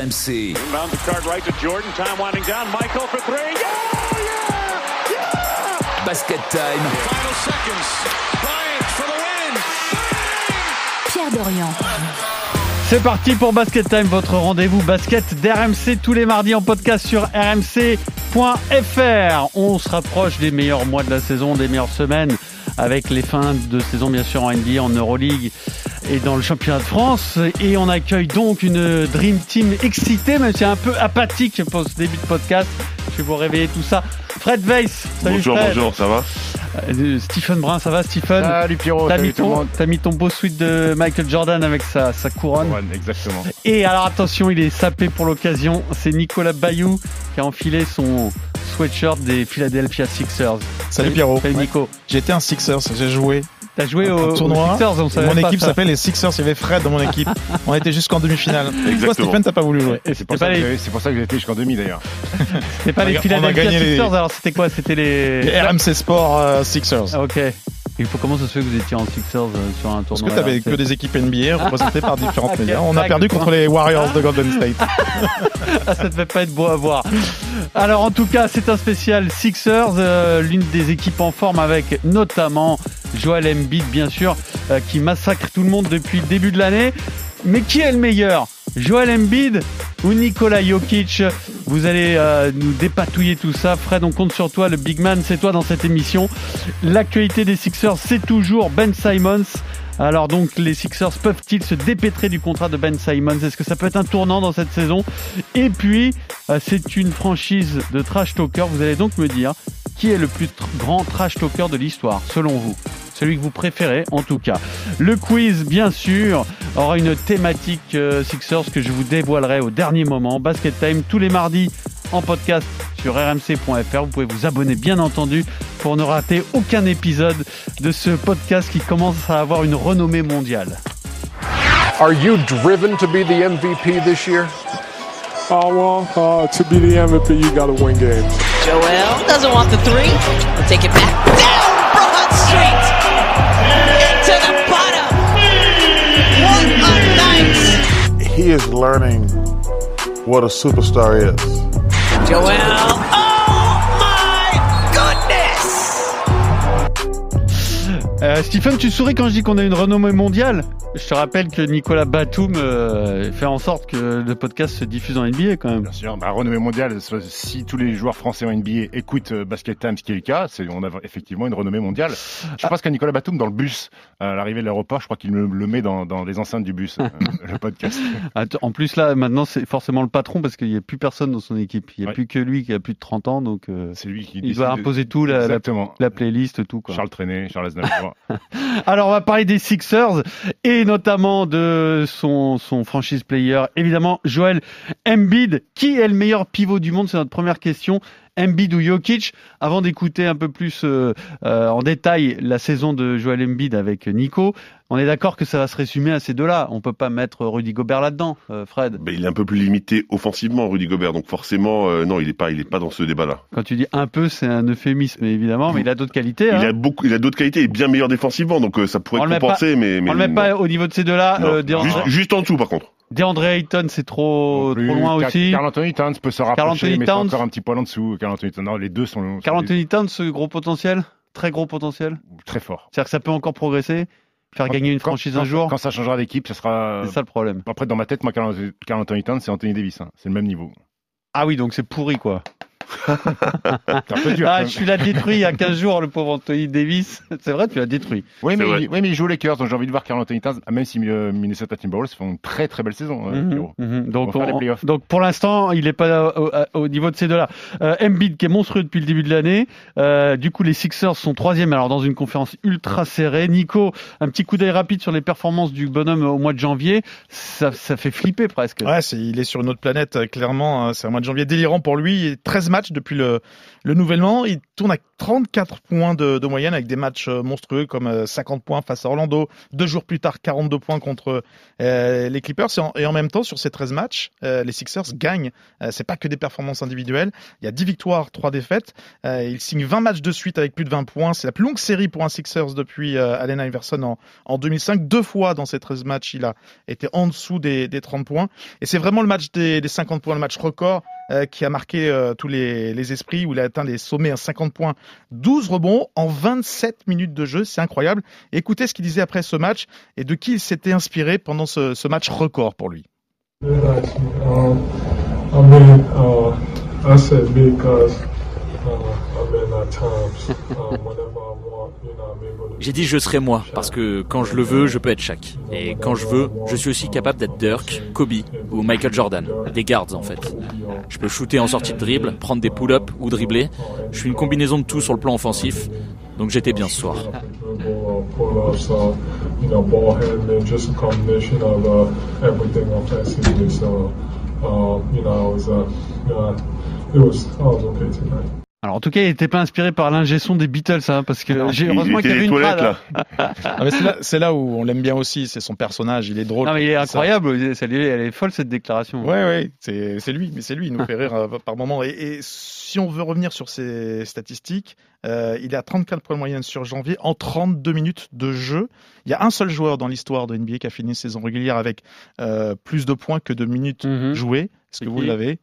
RMC. Inbound the card right to Jordan. Time winding down. Michael for three. Yeah! Yeah! Yeah! Basket time. Final seconds. Bryant for the win. Pierre Dorian. C'est parti pour Basket Time, votre rendez-vous basket d'RMC tous les mardis en podcast sur rmc.fr. On se rapproche des meilleurs mois de la saison, des meilleures semaines avec les fins de saison bien sûr en NBA, en Euroleague et dans le championnat de France. Et on accueille donc une Dream Team excitée, même si un peu apathique pour ce début de podcast. Je vais vous réveiller tout ça. Fred Weiss, salut bonjour, Fred. bonjour, ça va Euh, Stephen Brun, ça va Stephen Salut Pierrot, T'as mis, ton, mis ton beau suite de Michael Jordan avec sa, sa couronne. Ouais, exactement. Et alors attention, il est sapé pour l'occasion. C'est Nicolas Bayou qui a enfilé son sweatshirt des Philadelphia Sixers. Salut Pierrot. Salut Nico. J'étais un Sixers, j'ai joué T'as joué au, tournoi. aux Sixers, on savait mon pas équipe ça. s'appelle les Sixers, il y avait Fred dans mon équipe. On était jusqu'en demi-finale. Pourquoi Exactement. Stephen t'as pas voulu jouer C'est pour, ça que les, j'ai- c'est pour ça que j'ai été jusqu'en demi d'ailleurs. c'était pas les Philadelphia gagné les- Sixers, alors c'était quoi? C'était les... Les RMC Sport euh, Sixers. Ah, ok. Et comment ça se fait que vous étiez en Sixers euh, sur un Parce tournoi que t'avais que des équipes NBA représentées par différentes Ok, médias. On a perdu contre les Warriors de Golden State. Ah, ça devait pas être beau à voir. Alors en tout cas, c'est un spécial Sixers, euh, l'une des équipes en forme avec notamment Joel Embiid bien sûr, euh, qui massacre tout le monde depuis le début de l'année. Mais qui est le meilleur? Joel Embiid ou Nikola Jokic? Vous allez euh, nous dépatouiller tout ça. Fred, on compte sur toi, le big man, c'est toi dans cette émission. L'actualité des Sixers, c'est toujours Ben Simons. Alors donc les Sixers peuvent-ils se dépêtrer du contrat de Ben Simons? Est-ce que ça peut être un tournant dans cette saison? Et puis euh, c'est une franchise de trash talker. Vous allez donc me dire qui est le plus grand trash talker de l'histoire selon vous? Celui que vous préférez en tout cas. Le quiz, bien sûr, aura une thématique euh, Sixers que je vous dévoilerai au dernier moment. Basket Time tous les mardis en podcast sur rmc.fr. Vous pouvez vous abonner bien entendu pour ne rater aucun épisode de ce podcast qui commence à avoir une renommée mondiale. Are you driven to be the MVP this year? Oh, well, uh, to be the MVP, you got to win games. Joel doesn't want the three. We'll take it back. He is learning what a superstar is. Joel. Euh, Stephen, tu souris quand je dis qu'on a une renommée mondiale Je te rappelle que Nicolas Batum euh, fait en sorte que le podcast se diffuse en NBA quand même. Bien sûr, bah, renommée mondiale, si tous les joueurs français en NBA écoutent euh, Basket Time, ce qui est le cas, c'est, on a effectivement une renommée mondiale. Je pense qu'à Nicolas Batum, dans le bus, à l'arrivée de l'aéroport, je crois qu'il me le met dans, dans les enceintes du bus, euh, le podcast. En plus là, maintenant c'est forcément le patron parce qu'il n'y a plus personne dans son équipe. Il n'y a Ouais. plus que lui qui a plus de 30 ans, donc euh, C'est lui qui il doit de- imposer tout, la, la, Exactement. la playlist, tout quoi. Charles Trenet, Charles Aznavour. Alors on va parler des Sixers et notamment de son, franchise player, évidemment Joel Embiid. Qui est le meilleur pivot du monde? C'est notre première question. Embiid ou Jokic? Avant d'écouter un peu plus euh, euh, en détail la saison de Joel Embiid avec Nico, on est d'accord que ça va se résumer à ces deux-là. On peut pas mettre Rudy Gobert là-dedans, euh, Fred. Ben, Il est un peu plus limité offensivement, Rudy Gobert, donc forcément, euh, non, il est pas, il est pas dans ce débat-là. Quand tu dis un peu, c'est un euphémisme évidemment, mais il a d'autres qualités. Il hein. a beaucoup, il a d'autres qualités, il est bien meilleur défensivement, donc euh, ça pourrait On être mais, mais On le met non. pas au niveau de ces deux-là. Euh, juste, juste en dessous, par contre. DeAndre Ayton, c'est trop, plus. trop loin Car- aussi. Carl Anthony Towns peut se Anthony rapprocher, mais c'est Towns. encore un petit poil en dessous. Carl Anthony Towns, non, les deux sont, Carl Anthony Towns, ce gros potentiel, très gros potentiel? très forts. C'est-à-dire que ça peut encore progresser, faire Quand- gagner une franchise quand- un jour. Quand ça changera d'équipe, ça sera. C'est ça le problème. Après, dans ma tête, moi, Carl Carl Anthony Towns, c'est Anthony Davis. hein. C'est le même niveau. Ah oui, donc c'est pourri quoi. C'est un peu dur. Ah, tu l'as détruit il y a 15 jours, le pauvre Anthony Davis. C'est vrai, tu l'as détruit. Oui, mais, il, oui, mais il joue les Lakers, donc j'ai envie de voir Carl Anthony Towns, même si euh, Minnesota Timberwolves font une très très belle saison. euh, Mhm, mhm. Donc, On pour l'instant, il n'est pas au, au niveau de ces deux-là. Euh, Embiid qui est monstrueux depuis le début de l'année. Euh, du coup, les Sixers sont troisième, alors dans une conférence ultra serrée. Nico, un petit coup d'œil rapide sur les performances du bonhomme au mois de janvier. Ça, ça fait flipper presque. Ouais, c'est, il est sur une autre planète, euh, clairement. euh, C'est un mois de janvier délirant pour lui. 13 matchs depuis le, le nouvellement. Il tourne à 34 points de, moyenne avec des matchs euh, monstrueux comme euh, 50 points face à Orlando. Deux jours plus tard, 42 points contre euh, les Clippers. Et en, même temps, sur ces 13 matchs, euh, les Sixers gagnent. Euh, c'est pas que des performances individuelles. Il y a 10 victoires, 3 défaites. Euh, il signe 20 matchs de suite avec plus de 20 points. C'est la plus longue série pour un Sixers depuis euh, Allen Iverson en, en 2005. Deux fois dans ces 13 matchs, il a été en dessous des, des 30 points. Et c'est vraiment le match des 50 points, le match record euh, qui a marqué euh, tous les, esprits, où il a atteint les sommets à 50 points, 12 rebonds en 27 minutes de jeu. C'est incroyable. Écoutez ce qu'il disait après ce match et de qui il s'était inspiré pendant ce, ce match record pour lui. Um, J'ai dit je serai moi, parce que quand je le veux, je peux être Shaq. Et quand je veux, je suis aussi capable d'être Dirk, Kobe ou Michael Jordan. Des guards en fait. Je peux shooter en sortie de dribble, prendre des pull-ups ou dribbler. Je suis une combinaison de tout sur le plan offensif. Donc j'étais bien ce soir. Alors en tout cas, il n'était pas inspiré par l'ingé son des Beatles, hein, parce que heureusement qu'il y était avait les une toilettes, là. Ah, mais c'est là, c'est là où on l'aime bien aussi, c'est son personnage, il est drôle. Non mais il est incroyable, ça, lui- elle est folle cette déclaration. Ouais, ouais, c'est c'est lui, mais c'est lui, il nous fait rire euh, par moment. Et, et si on veut revenir sur ses statistiques, euh, il est à 34 points de moyenne sur janvier en 32 minutes de jeu. Il y a un seul joueur dans l'histoire de NBA qui a fini une saison régulière avec euh, plus de points que de minutes Mhm. jouées. Est-ce C'est que vous l'avez?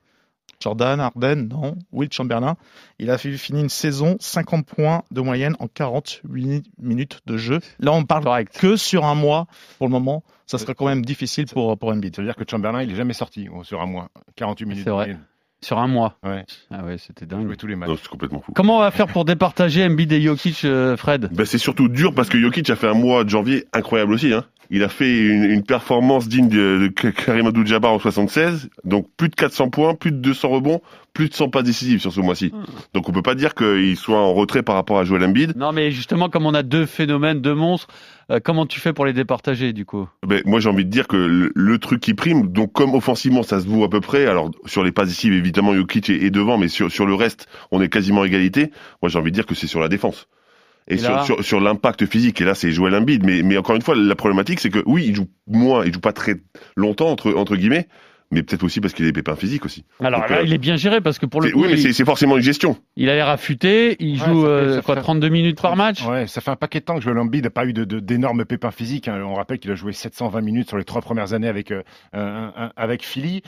Jordan, Harden, non. Will Chamberlain. Il a fini une saison 50 points de moyenne en 48 minutes de jeu. Là, on parle Correct. que sur un mois pour le moment. Ça serait quand même difficile pour, pour Embiid. Ça veut dire que Chamberlain, il est jamais sorti sur un mois. 48 minutes. C'est vrai. Sur un mois. Ouais. Ah ouais, c'était dingue. tous les matchs. Non, c'est complètement fou. Comment on va faire pour départager Embiid et Jokic, euh, Fred? Ben, c'est surtout dur parce que Jokic a fait un mois de janvier incroyable aussi. Hein. Il a fait une, une performance digne de, de Karim Abdul-Jabbar en 76, donc plus de 400 points, plus de 200 rebonds, plus de 100 passes décisives sur ce mois-ci. Donc on peut pas dire qu'il soit en retrait par rapport à Joel Embiid. Non mais justement, comme on a deux phénomènes, deux monstres, euh, comment tu fais pour les départager du coup? Ben, moi j'ai envie de dire que le, le truc qui prime, donc comme offensivement ça se vaut à peu près, alors sur les passes décisives évidemment Jokic est, est devant, mais sur, sur le reste on est quasiment égalité. Moi j'ai envie de dire que c'est sur la défense. Et, Et là- sur, sur, sur l'impact physique, et là c'est Joel Embiid, mais, mais encore une fois la problématique c'est que oui il joue moins, il joue pas très longtemps entre, entre guillemets, mais peut-être aussi parce qu'il a des pépins physiques aussi. Alors Donc, là, euh, il est bien géré parce que pour le coup, oui mais il, c'est forcément une gestion. il a l'air affûté, il Ouais, joue fait- euh, quoi fait- 32 minutes par match? Ouais, ça fait un paquet de temps que Joel Embiid n'a pas eu de- de- d'énormes pépins physiques. hein. On rappelle qu'il a joué 720 minutes sur les trois premières années avec euh, un- un- avec Philly.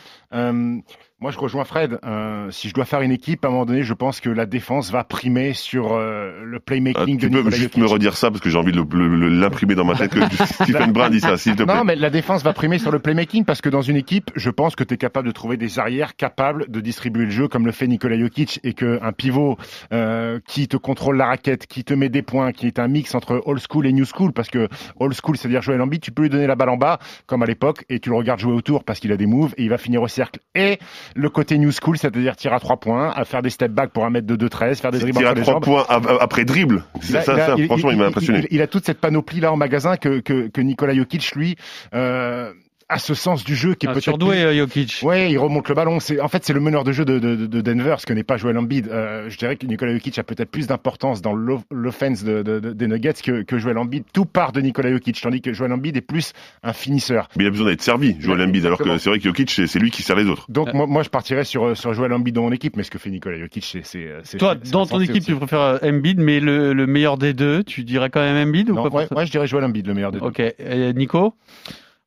Moi, je rejoins Fred. Euh, si je dois faire une équipe, à un moment donné, je pense que la défense va primer sur euh, le Ah, playmaking tu de peux juste Jokic. me redire ça parce que j'ai envie de l'imprimer dans ma tête que Stephen Brun dit ça, s'il te plaît. Non, mais la défense va primer sur le playmaking parce que dans une équipe, je pense que tu es capable de trouver des arrières capables de distribuer le jeu comme le fait Nikola Jokic et qu'un pivot euh, qui te contrôle la raquette, qui te met des points, qui est un mix entre old school et new school parce que old school, c'est-à-dire jouer à l'ambi, tu peux lui donner la balle en bas comme à l'époque et tu le regardes jouer autour parce qu'il a des moves et il va finir au cercle. Et le côté new school, c'est-à-dire tirer à trois points, à faire des step back pour un mètre de 2-13, faire des dribbles à entre les trois jambes. points ap- après dribble. C'est Là, ça, ça, franchement, il, m'a impressionné. Il, il a toute cette panoplie là en magasin que, que, que Nikola Jokic, lui, euh, a ce sens du jeu qui est Un peut-être surdoué plus- euh, Jokic. Ouais, il remonte le ballon. C'est en fait c'est le meneur de jeu de, de, de Denver, ce que n'est pas Joel Embiid. Euh, je dirais que Nikola Jokic a peut-être plus d'importance dans l'off- l'offense de, de, de- des Nuggets que, que Joel Embiid. Tout part de Nikola Jokic, tandis que Joel Embiid est plus un finisseur. Mais il a besoin d'être servi, Joel Embiid, alors que c'est vrai que Jokic, c'est lui qui sert les autres. Donc moi, moi je partirais sur sur Joel Embiid dans mon équipe, mais ce que fait Nikola Jokic, c'est Toi, dans ton équipe, aussi. tu préfères euh, Embiid, mais le, le meilleur des deux, tu dirais quand même Embiid ou Non, pas pour ouais, ouais, je dirais Joel Embiid, le meilleur des deux. Ok, Et Nico?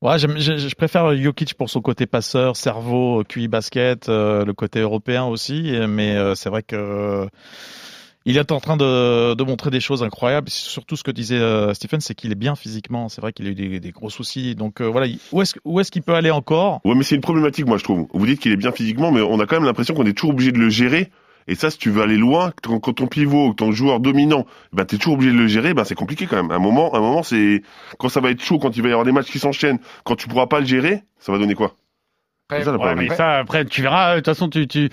Ouais, j'aime- je, je préfère Jokic pour son côté passeur, cerveau, QI basket, euh, le côté européen aussi. Mais euh, c'est vrai que euh, il est en train de, de montrer des choses incroyables. Surtout ce que disait euh, Stephen, c'est qu'il est bien physiquement. C'est vrai qu'il a eu des, des gros soucis. Donc euh, voilà, il- où est-ce où est-ce qu'il peut aller encore? Ouais, mais c'est une problématique, moi, je trouve. Vous dites qu'il est bien physiquement, mais on a quand même l'impression qu'on est toujours obligé de le gérer. Et ça, si tu veux aller loin, quand, quand ton pivot, ton joueur dominant, ben t'es toujours obligé de le gérer, ben c'est compliqué quand même. À un moment, à un moment, c'est quand ça va être chaud, quand il va y avoir des matchs qui s'enchaînent, quand tu pourras pas le gérer, ça va donner quoi? C'est ça, la Ouais, problématique. mais ça, après, tu verras. De toute façon, tu, tu,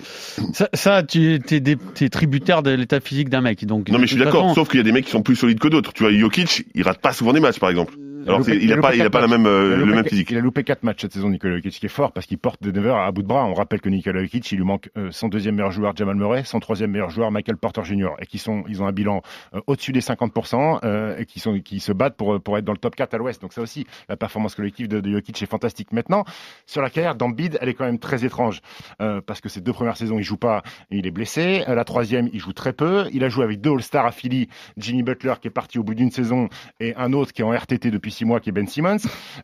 ça, ça tu es, es tributaire de l'état physique d'un mec. Donc, Non, mais je suis d'accord. Sauf qu'il y a des mecs qui sont plus solides que d'autres. Tu vois, Jokic, il rate pas souvent des matchs, par exemple. Alors, il a pas, il a pas la même, euh, Il a le même physique. Il a loupé 4 matchs cette saison, Nikola Jokic, ce qui est fort parce qu'il porte Denver à bout de bras. On rappelle que Nikola Jokic, il lui manque euh, son deuxième meilleur joueur, Jamal Murray, son troisième meilleur joueur, Michael Porter Jr. Et qui sont, ils ont un bilan euh, au-dessus des 50% euh, et qui, sont, qui se battent pour, pour être dans le top 4 à l'ouest. Donc ça aussi, la performance collective de, de Jokic est fantastique. Maintenant, sur la carrière d'Embiid, elle est quand même très étrange parce que ces deux premières saisons, il joue pas, et il est blessé. La troisième, il joue très peu. Il a joué avec deux All-Stars à Philly, Jimmy Butler qui est parti au bout d'une saison et un autre qui est en RTT depuis six mois, qui est Ben Simmons.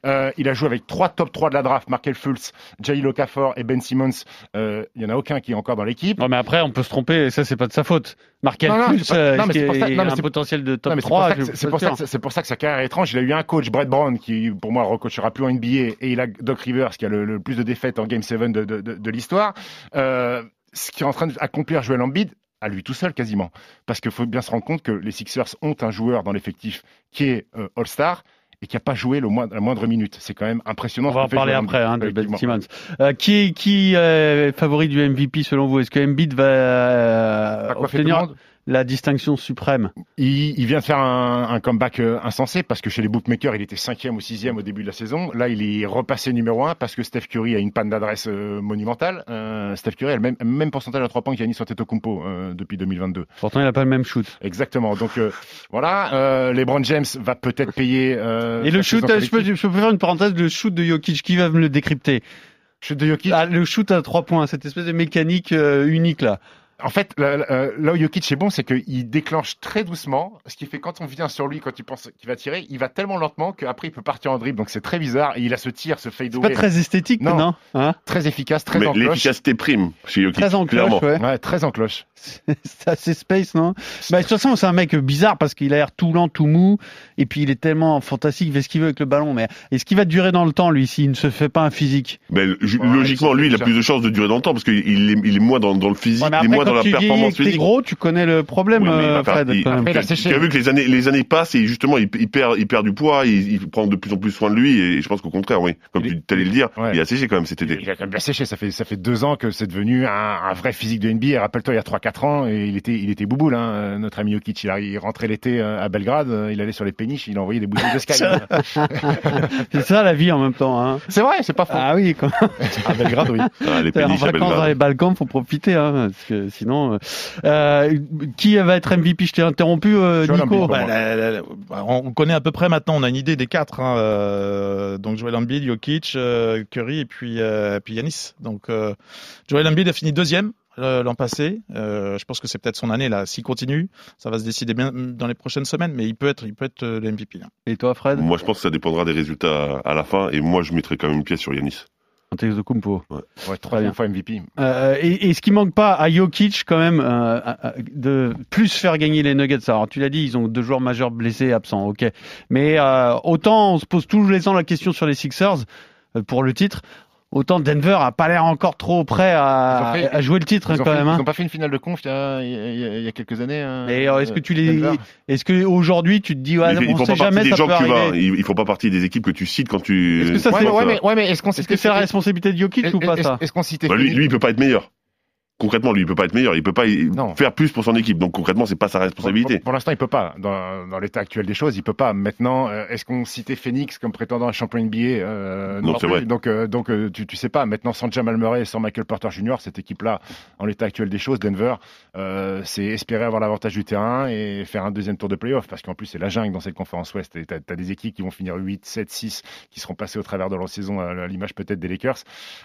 Euh, il a joué avec trois top 3 de la draft, Markel Fultz, Jay Okafor et Ben Simmons. Euh, il y en a aucun qui est encore dans l'équipe. Non, mais après, on peut se tromper, et ça, c'est pas de sa faute. Markel Non, non, Fultz, pas- euh, non, mais ça- non, un potentiel de top Non, mais c'est 3. pour ça je que- suis C'est pour, ça que- pour ça que sa carrière est étrange. Il a eu un coach, Brett Brown, qui pour moi recoachera plus en NBA, et il a Doc Rivers, qui a le, le plus de défaites en Game 7 de, de, de, de l'histoire. Euh, ce qui est en train d'accomplir Joel Embiid, à lui tout seul quasiment. Parce qu'il faut bien se rendre compte que les Sixers ont un joueur dans l'effectif qui est euh, All-Star et qui n'a pas joué le moindre, la moindre minute. C'est quand même impressionnant. On va en parler après hein, de Ben. Simmons. Euh, qui qui est favori du MVP selon vous? Est-ce que Embiid va obtenir. La distinction suprême Il, il vient de faire un, un comeback euh, insensé parce que chez les bookmakers, il était cinquième ou sixième au début de la saison. Là, il est repassé numéro un parce que Steph Curry a une panne d'adresse euh, monumentale. Euh, Steph Curry a le même, même pourcentage à trois points qu'Yannis Antetokounmpo euh, depuis 2022. Pourtant, il n'a pas le même shoot. Exactement. Donc euh, voilà, euh, LeBron James va peut-être payer. Et le shoot, je peux, je peux faire une parenthèse, le shoot de Jokic, qui va me le décrypter? Shoot de Jokic? Ah, Le shoot à trois points, cette espèce de mécanique unique là. En fait, là, là, où Jokic est bon, c'est qu'il déclenche très doucement, ce qui fait quand on vient sur lui, quand il pense qu'il va tirer, il va tellement lentement qu'après il peut partir en dribble. Donc c'est très bizarre. Et il a ce tir, ce fade C'est pas très esthétique, non, Non. Hein très efficace, très Mais en cloche. l'efficacité prime chez Jokic. Très en clairement. cloche, ouais. Ouais, très en cloche. C'est assez space, non bah, De toute façon, c'est un mec bizarre parce qu'il a l'air tout lent, tout mou, et puis il est tellement fantastique, il fait ce qu'il veut avec le ballon. Mais est-ce qu'il va durer dans le temps, lui, s'il ne se fait pas un physique? Ben, Ouais, logiquement, lui, il a plus de chances de durer dans le temps parce qu'il est, il est moins dans, dans le physique, Ouais, mais il est après, moins dans la performance t'es physique. gros, tu connais le problème, Oui, euh, Fred. il- après, a tu- séché. tu as vu que les années, les années passent et justement, il, il perd, il perd du poids, il, il prend de plus en plus soin de lui et je pense qu'au contraire, oui, comme Il tu allais le dire, Ouais. il a séché quand même cet Il été. il a quand même bien séché. Ça fait, ça fait deux ans que c'est devenu un, un vrai physique de NBA. Rappelle-toi, il y a 3-4 ans, et il était, il était bouboule, hein, notre ami Jokic. Il, rentrait l'été euh, à Belgrade, euh, il allait sur les péniches, il envoyait des bouteilles de Sky. C'est ça la vie en même temps. Hein. c'est vrai, c'est pas faux. Ah oui, quand À Belgrade, oui. Ah, les en péniches à vacances dans Belgrade. les Balkans, faut profiter, hein, parce que sinon. euh, euh, qui va être MVP Je t'ai interrompu, euh, Joel Nico. Bah, moi. la- la- la- on connaît à peu près maintenant, on a une idée des quatre. Hein, euh, donc Joel Embiid, Jokic, euh, Curry et puis, euh, puis Yanis. Donc euh, Joel Embiid a fini deuxième l'an passé. Euh, je pense que c'est peut-être son année là. S'il continue, ça va se décider bien dans les prochaines semaines, mais il peut être, il peut être le MVP. là. Et toi, Fred? Moi, je pense que ça dépendra des résultats à la fin et moi, je mettrai quand même une pièce sur Yanis. Antetokounmpo. Ouais, Bien. troisième fois MVP. Euh, et, et ce qui manque pas à Jokic quand même euh, euh, de plus faire gagner les Nuggets. Alors tu l'as dit, ils ont deux joueurs majeurs blessés, absents, ok. Mais euh, autant on se pose tous les ans la question sur les Sixers euh, pour le titre, autant Denver a pas l'air encore trop prêt à, Ils fait- à jouer le titre Ils quand fait- même. ils hein. ont pas fait une finale de conf il y a, il y a- il y a quelques années. hein, Et euh, est-ce que tu les, est-ce que aujourd'hui tu te dis ouais, ils, ils on font sait pas partie jamais des ça peut arriver. ils, ils font pas partie des équipes que tu cites quand tu. Est-ce que ça, Ouais, mais, ouais, mais est-ce qu'on Est-ce que c'est la responsabilité de Jokic ou pas ça Est-ce qu'on citait Bah, lui, lui, il peut pas être meilleur. Concrètement, lui, il peut pas être meilleur. Il peut pas Non. faire plus pour son équipe. Donc concrètement, c'est pas sa responsabilité. pour- pour l'instant, il peut pas. Dans, dans l'état actuel des choses, il peut pas. Maintenant, euh, est-ce qu'on citait Phoenix comme prétendant à champion NBA euh, Non, c'est vrai. Donc, euh, donc euh, tu, tu sais pas. Maintenant, sans Jamal Murray et sans Michael Porter Jr., cette équipe-là, en l'état actuel des choses, Denver, c'est espérer avoir l'avantage du terrain et faire un deuxième tour de playoff. Parce qu'en plus, c'est la jungle dans cette conférence Ouest. T'as as des équipes qui vont finir 8, 7, 6, qui seront passées au travers de leur saison, à l'image peut-être des Lakers.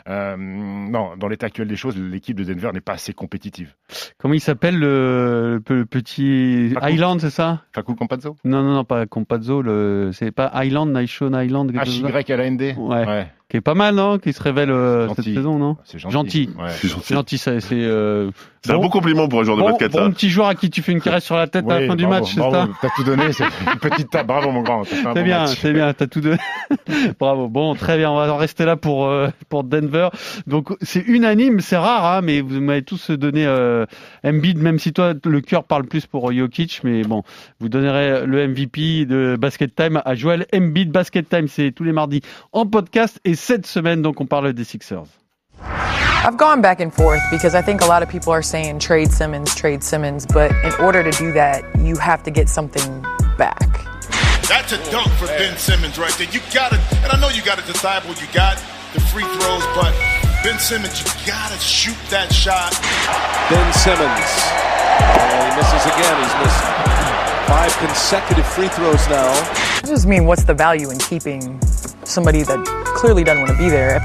Non, dans l'état actuel des choses, l'équipe de Denver n'est pas assez compétitive. Comment il s'appelle le, le pe- le petit. Island, c'est ça? Fakou Campazzo? Non, non, non, pas Compazzo, le... c'est pas Island, Nishon Island, quelque chose comme ça? HY à la ND Ouais. Qui est pas mal, non? Qui se révèle euh, cette saison, non? C'est gentil. Gentil. Ouais. C'est gentil. C'est gentil, ça, c'est euh, C'est un bon- beau compliment pour un joueur de bon, basket, bon ça. petit joueur à qui tu fais une caresse sur la tête à la fin du bravo, match, c'est ça? T'as tout donné, c'est une petite tape. Bravo mon grand. C'est bon bien, c'est bien, t'as tout donné. Bravo. Bon, très bien, on va en rester là pour euh, pour Denver. Donc c'est unanime, c'est rare, hein, mais vous m'avez tous donné euh, Embiid, même si toi le cœur parle plus pour Jokic, mais bon, vous donnerez le MVP de Basket Time à Joel Embiid. Basket Time, c'est tous les mardis en podcast et cette semaine, donc on parle des Sixers. I've gone back and forth because I think a lot of people are saying trade Simmons, trade Simmons, but in order to do that, you have to get something back. That's a dunk for Ben Simmons right there. You got it, and I know you got it desirable. You got the free throws, but Ben Simmons, you gotta shoot that shot. Ben Simmons. And he misses again. He's missed five consecutive free throws now. I just mean, what's the value in keeping somebody that clearly doesn't want to be there?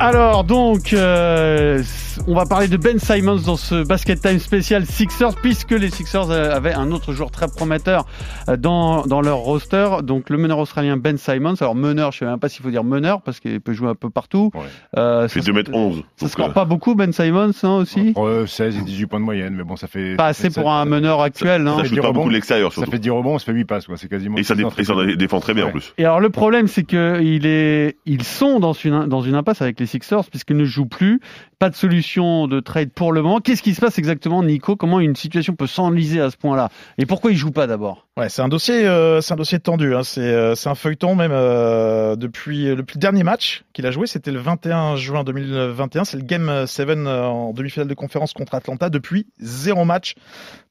Alors donc, euh, on va parler de Ben Simons dans ce Basket Time spécial Sixers, puisque les Sixers euh, avaient un autre joueur très prometteur euh, dans, dans leur roster, donc le meneur australien Ben Simons. Alors meneur, je sais même pas s'il faut dire meneur, parce qu'il peut jouer un peu partout. Euh, fait 2m11. Ça score pas beaucoup Ben Simons, hein, aussi Entre 16 et 18 points de moyenne, mais bon, ça fait... Pas assez pour un meneur actuel, non Ça shoot pas beaucoup de l'extérieur, Ça fait 10 rebonds, ça fait 8 passes, quoi. C'est quasiment... Et ça, dé- et ça défend très bien en plus. Et alors le problème, c'est que il est, ils sont dans une dans une impasse avec les Sixers puisqu'ils ne jouent plus, pas de solution de trade pour le moment. Qu'est-ce qui se passe exactement, Nico? Comment une situation peut s'enliser à ce point-là? Et pourquoi ils jouent pas d'abord? Ouais, c'est un dossier, euh, c'est un dossier tendu. Hein. C'est, euh, c'est un feuilleton même euh, depuis depuis le dernier match qu'il a joué. C'était le 21 juin 2021. C'est le Game 7 euh, en demi-finale de conférence contre Atlanta. Depuis zéro match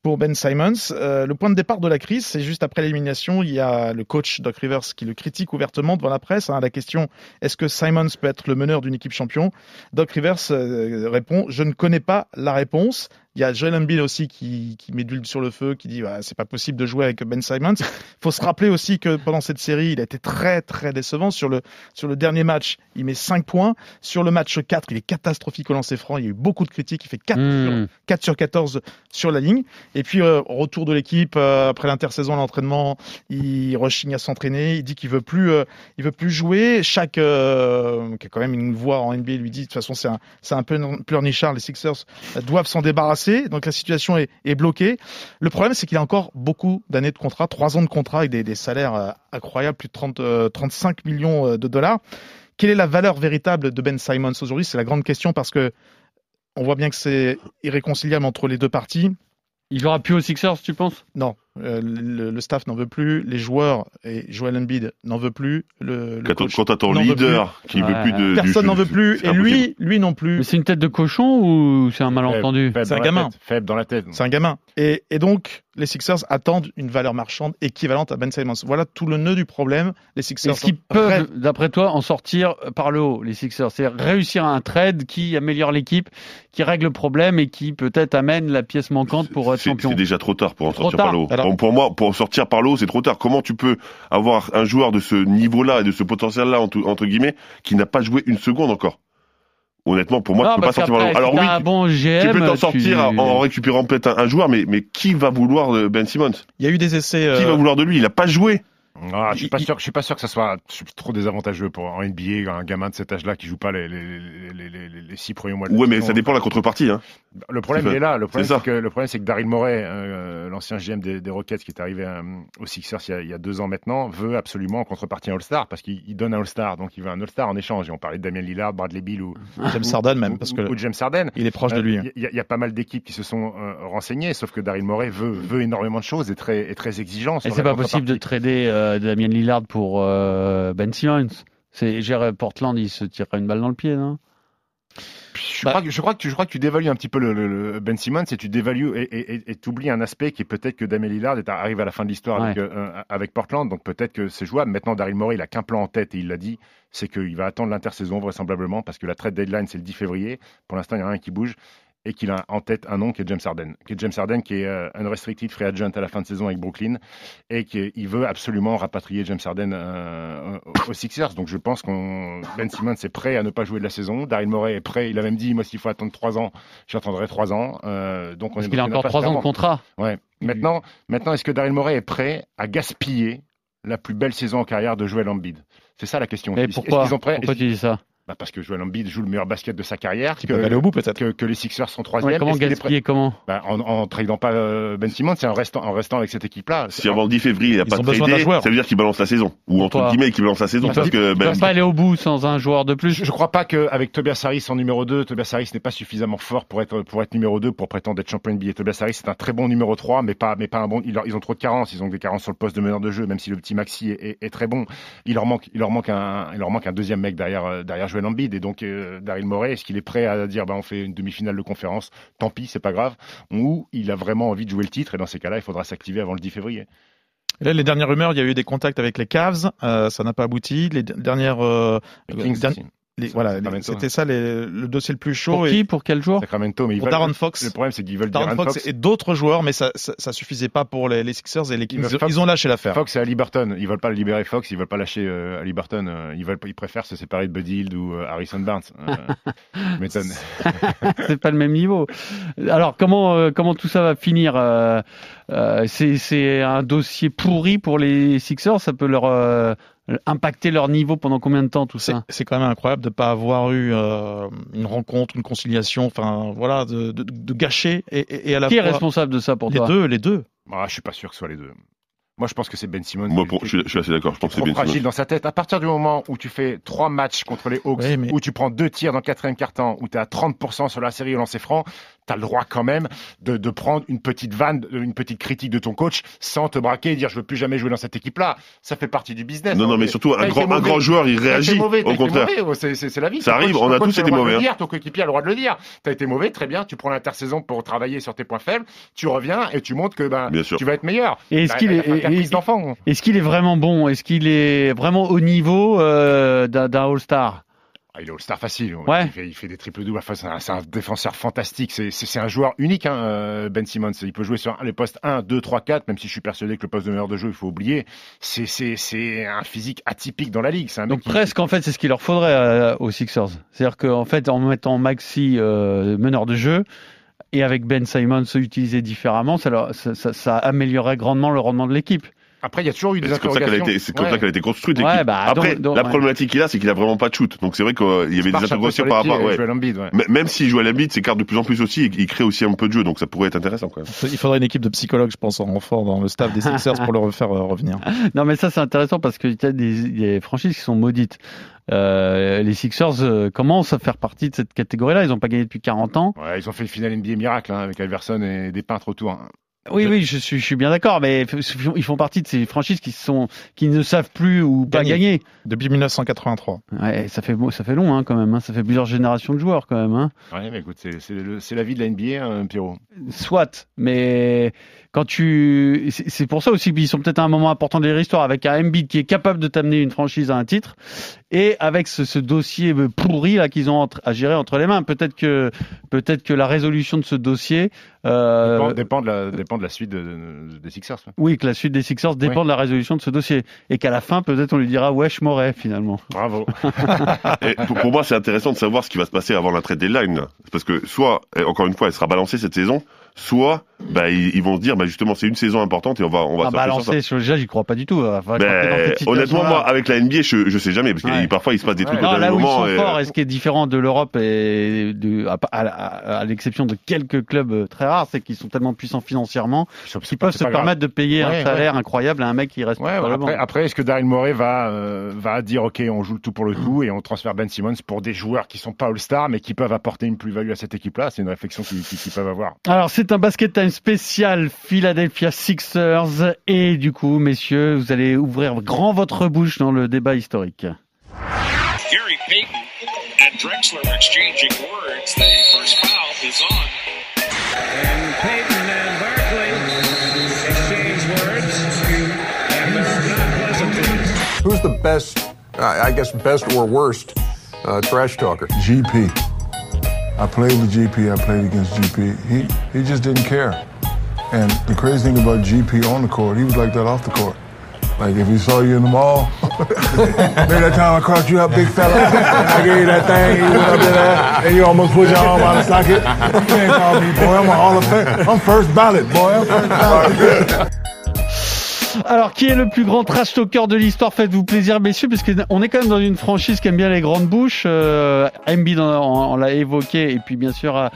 pour Ben Simons. Le point de départ de la crise, c'est juste après l'élimination. Il y a le coach Doc Rivers qui le critique ouvertement devant la presse. Hein, à la question est-ce que Simons peut être le meneur d'une équipe champion? Doc Rivers répond je ne connais pas la réponse. Il y a Joel Embiid aussi qui, qui met de l'huile sur le feu, qui dit ouais, c'est pas possible de jouer avec Ben Simons. faut se rappeler aussi que pendant cette série, il a été très très décevant sur le sur le dernier match. Il met 5 points. Sur le match 4, il est catastrophique au lancer franc. Il y a eu beaucoup de critiques. Il fait 4, Hmm. sur, 4 sur 14 sur la ligne. Et puis euh, retour de l'équipe euh, après l'intersaison, l'entraînement, il rechigne à s'entraîner. Il dit qu'il veut plus euh, il veut plus jouer. Chaque qui a quand même une voix en NBA lui dit de toute façon c'est un un peu pleurnichard. Les Sixers doivent s'en débarrasser. Donc la situation est, est bloquée. Le problème, c'est qu'il a encore beaucoup d'années de contrat, trois ans de contrat avec des, des salaires euh, incroyables, plus de 30, euh, 35 millions euh, de dollars. Quelle est la valeur véritable de Ben Simons aujourd'hui? C'est la grande question parce que on voit bien que c'est irréconciliable entre les deux parties. Il jouera plus aux Sixers, tu penses? Non, euh, le, le staff n'en veut plus, les joueurs et Joel Embiid n'en veut plus. Le, le Quand, quand t'as ton leader qui veut plus de. Personne n'en veut plus c'est et lui, lui non plus. Mais c'est une tête de cochon ou c'est un malentendu Faible C'est un gamin. tête, Faible dans la tête. C'est un gamin. Et, et donc, les Sixers attendent une valeur marchande équivalente à Ben Simmons. Voilà tout le nœud du problème. Les Sixers Est-ce qu'ils peuvent, d'après toi, en sortir par le haut, les Sixers? C'est-à-dire réussir un trade qui améliore l'équipe, qui règle le problème et qui peut-être amène la pièce manquante pour être C'est champion. c'est déjà trop tard pour en sortir tard. par le haut. Alors- Bon, pour moi, pour sortir par le haut, c'est trop tard. Comment tu peux avoir un joueur de ce niveau-là et de ce potentiel-là, entre, entre guillemets, qui n'a pas joué une seconde encore? Honnêtement, pour moi, Non, tu peux pas sortir par le haut. Alors oui, t'as un bon GM, tu peux t'en sortir en- en récupérant peut-être un, un joueur, mais, mais qui va vouloir de Ben Simmons? Il y a eu des essais. Qui euh, va vouloir de lui? Il a pas joué. Ah, je suis pas sûr, je suis pas sûr que ça soit trop désavantageux pour en NBA un gamin de cet âge-là qui joue pas les, les, les, les, les- les six premiers mois. De Ouais, mais ça dépend de la contrepartie. Hein. Le problème il est là. Le problème c'est que le problème c'est que Daryl Morey, euh, l'ancien GM des, des Rockets qui est arrivé euh, aux Sixers il y, a, il y a deux ans maintenant, veut absolument en contrepartie un All-Star parce qu'il il donne un All-Star, donc il veut un All-Star en échange. Et on parlait de Damien Lillard, Bradley Beal ou James Harden même, ou- parce ou- que ou James Harden. il est proche de lui. hein. Il y, a- il y a pas mal d'équipes qui se sont euh, renseignées, sauf que Daryl Morey veut, veut énormément de choses et très, est très exigeant. Et c'est pas possible de trader euh, Damien Lillard pour euh, Ben Simmons. C'est gérer Portland, il se tirerait une balle dans le pied, non? Je, crois que, je, crois que tu, je crois que tu dévalues un petit peu le, le- le Ben Simmons et tu dévalues et- et t'oublies un aspect qui est peut-être que Damien Lillard arrive à la fin de l'histoire avec, euh, avec Portland, donc peut-être que c'est jouable. Maintenant, Daryl Morey, il a qu'un plan en tête et il l'a dit, c'est qu'il va attendre l'intersaison vraisemblablement parce que la trade deadline c'est le 10 février. Pour l'instant, il n'y a rien qui bouge et qu'il a en tête un nom qui est James Harden, qui est James Harden qui est euh, unrestricted free agent à la fin de saison avec Brooklyn et qu'il veut absolument rapatrier James Harden euh, aux Sixers. Donc je pense qu'on Ben Simmons est prêt à ne pas jouer de la saison. Daryl Morey est prêt. Il a même dit moi s'il faut attendre trois ans, j'attendrai trois ans. Euh, donc on Parce qu'il a encore trois ans de contrat. Ouais. Maintenant, maintenant est-ce que Daryl Morey est prêt à gaspiller la plus belle saison en carrière de Joel Embiid? C'est ça la question. Et Est-ce- pourquoi, prêt pourquoi tu dis ça? Bah parce que Joel Embiid joue le meilleur basket de sa carrière, Qui peuvent aller au bout peut-être. que, que les Sixers sont Ouais, troisième. Comment est gaspiller Comment bah, en, en tradant pas euh, Ben Simmons, c'est en restant, en restant avec cette équipe-là. Si avant le 10 février, il n'a pas ont besoin d'un tradé, joueur. ça veut dire qu'il balance la saison. Ou entre guillemets, qu'il balance la saison. Ils Parce peuvent- que ils ben, peuvent pas aller au bout sans un joueur de plus. Je, je crois pas qu'avec Tobias Harris en numéro 2, Tobias Harris n'est pas suffisamment fort pour être, pour être numéro 2 pour prétendre être champion NBA. Tobias Harris c'est un très bon numéro 3, mais pas, mais pas un bon. Ils, ont trop de carences. Ils ont des carences sur le poste de meneur de jeu, même si le petit Maxi est, est- est très bon. Il leur manque, il leur manque un, il leur manque un deuxième mec derrière, euh, derrière Joel Embiid. Et donc, euh, Daryl Morey, est-ce qu'il est prêt à dire, bah, on fait une demi-finale de conférence? Tant pis, c'est pas grave. Ou il a vraiment envie de jouer le titre. Et dans ces cas-là, il faudra s'activer avant le 10 février. Là, les dernières rumeurs, il y a eu des contacts avec les Cavs, euh, ça n'a pas abouti. Les dernières, euh, Les Kings. Les- voilà, c'était ça les- le dossier le plus chaud. Pour et- qui Pour quel jour Sacramento, mais ils pour veulent- Darren Fox. Le problème, c'est qu'ils veulent Darren Darren Fox, Fox. et d'autres joueurs, mais ça, ça, ça suffisait pas pour les, les Sixers et les Kings. Ils ont lâché l'affaire. Fox et Ali Burton, ils veulent pas libérer Fox, ils veulent pas lâcher euh, Ali Burton, euh, ils veulent, ils préfèrent se séparer de Buddy Hield ou euh, Harrison Barnes. Euh, je m'étonne. c'est pas le même niveau. Alors comment euh, comment tout ça va finir euh, euh, C'est c'est un dossier pourri pour les Sixers. Ça peut leur euh, impacter leur niveau pendant combien de temps tout ça? c'est quand même incroyable de pas avoir eu euh, une rencontre, une conciliation, enfin voilà, de, de, de gâcher et, et, et à la Qui est responsable de ça pour les toi? deux, les deux. Ah, je suis pas sûr que ce soit les deux. Moi, je pense que c'est Ben Simmons. Moi, pour, je, suis, je suis assez d'accord. Je pense que c'est trop bien fragile dans sa tête. À partir du moment où tu fais trois matchs contre les Hawks, Oui, mais- où tu prends deux tirs dans le quatrième quart-temps, où tu es à 30% sur la série au lancer franc, tu as le droit quand même de, de prendre une petite vanne, une petite critique de ton coach sans te braquer et dire je veux plus jamais jouer dans cette équipe-là. Ça fait partie du business. Non, non, mais surtout, un grand, un grand joueur, il réagit. mauvais, Au contraire. mauvais, c'est- la vie. Ça arrive, coach- on a tous été le droit de mauvais, le hein. dire, Ton coéquipier a le droit de le dire. Tu as été mauvais, très bien. Tu prends l'intersaison pour travailler sur tes points faibles. Tu reviens et tu montres que ben, Bien sûr. tu vas être meilleur. Et est-ce Bah, qu'il il est, qu'il est vraiment bon? Est-ce qu'il est vraiment au niveau euh, d'un All-Star? Il est All-Star facile. Ouais. Il, fait, il fait des triples doubles. Enfin, c'est un, c'est un défenseur fantastique. C'est- C'est c'est un joueur unique, hein, euh, Ben Simmons. Il peut jouer sur les postes 1, 2, 3, 4, même si je suis persuadé que le poste de meilleur de jeu, il faut oublier. C'est- un physique atypique dans la ligue. C'est un mec Donc qui- presque en fait c'est ce qu'il leur faudrait euh, aux Sixers. C'est-à-dire qu'en fait en mettant Maxi euh, meneur de jeu et avec Ben Simons utilisé différemment, ça, leur- ça, ça- ça améliorerait grandement le rendement de l'équipe. Après, il y a toujours eu des C'est comme ça qu'elle a interrogations. été, c'est comme Ouais. ça qu'elle a été construite. Ouais, bah, Après, donc- donc, la ouais. problématique qu'il a, c'est qu'il a vraiment pas de shoot. Donc c'est vrai qu'il y avait des interrogations par rapport. ouais. Embiid, ouais. Même s'il joue à l'habit, s'écarte de plus en plus aussi et il crée aussi un peu de jeu. Donc ça pourrait être intéressant. Il faudrait une équipe de psychologues, je pense, en renfort dans le staff des Sixers pour le refaire euh, revenir. Non mais ça c'est intéressant parce qu'il y a des, des franchises qui sont maudites. Euh, les Sixers euh, commencent à faire partie de cette catégorie-là. Ils n'ont pas gagné depuis 40 ans. Ouais, ils ont fait le final NBA miracle hein, avec Iverson et des peintres autour. hein. Oui, oui, je suis, je suis bien d'accord, mais ils font partie de ces franchises qui sont, qui ne savent plus ou pas Gagner. Depuis 1983. Ouais, ça fait, ça fait long hein, quand même. Hein. Ça fait plusieurs générations de joueurs quand même. Hein. Ouais, mais écoute, c'est- c'est le- c'est la vie de la NBA, hein, Pierrot. Soit, mais quand tu, c'est pour ça aussi qu'ils sont peut-être à un moment important de leur histoire avec un Embiid qui est capable de t'amener une franchise à un titre et avec ce, ce dossier pourri là qu'ils ont à gérer entre les mains. Peut-être que, peut-être que la résolution de ce dossier. Euh, Dépend, dépend de la, dépend de la suite de- de- des Sixers. Oui, que la suite des Sixers dépend de la résolution de ce dossier. Et qu'à la fin, peut-être, on lui dira Wesh Moret, finalement. Bravo. Et pour, pour moi, c'est intéressant de savoir ce qui va se passer avant la trade deadline. Parce que soit, encore une fois, elle sera balancée cette saison, soit bah, ils, ils vont se dire, bah, justement, c'est une saison importante et on va, on va Ah, balancer, sur- déjà, j'y crois pas du tout. Enfin, dans Ben, honnêtement, moi, avec la NBA, je, je sais jamais, parce que Ouais. parfois il se passe des trucs Non, au là dernier où ils moment. sont et, forts, euh, et ce qui est différent de l'Europe et de, à, à- à- à l'exception de quelques clubs euh, très rares, c'est qu'ils sont tellement puissants financièrement qu'ils peuvent se grave. permettre de payer Ouais, un salaire incroyable à un mec qui reste après, après, est-ce que Daryl Morey va, euh, va dire, OK, on joue le tout pour le tout et on transfère Ben Simmons pour des joueurs qui sont pas All-Star, mais qui peuvent apporter une plus-value à cette équipe-là? C'est une réflexion qu'ils peuvent avoir. Alors, c'est un basket time spécial Philadelphia Sixers. Et du coup, messieurs, vous allez ouvrir grand votre bouche dans le débat historique. Gary Payton and Drexler are exchanging words. The first foul is on. And Payton and Barkley exchange words, and they're not pleasant. Who's the best, I I guess, best or worst uh, trash talker? GP. I played with GP. I played against GP. He he just didn't care. And the crazy thing about GP on the court, he was like that off the court. Like if he saw you in the mall, maybe that time I caught you up, big fella. I gave you that thing, you went up there, and you almost put your arm out of socket. You can't call me, boy. I'm a Hall of Fame. I'm first ballot, boy. I'm first ballot. Alors, qui est le plus grand trash talker de l'histoire? Faites-vous plaisir, messieurs, parce qu'on est quand même dans une franchise qui aime bien les grandes bouches. Euh, Embiid, on, on l'a évoqué, et puis bien sûr euh,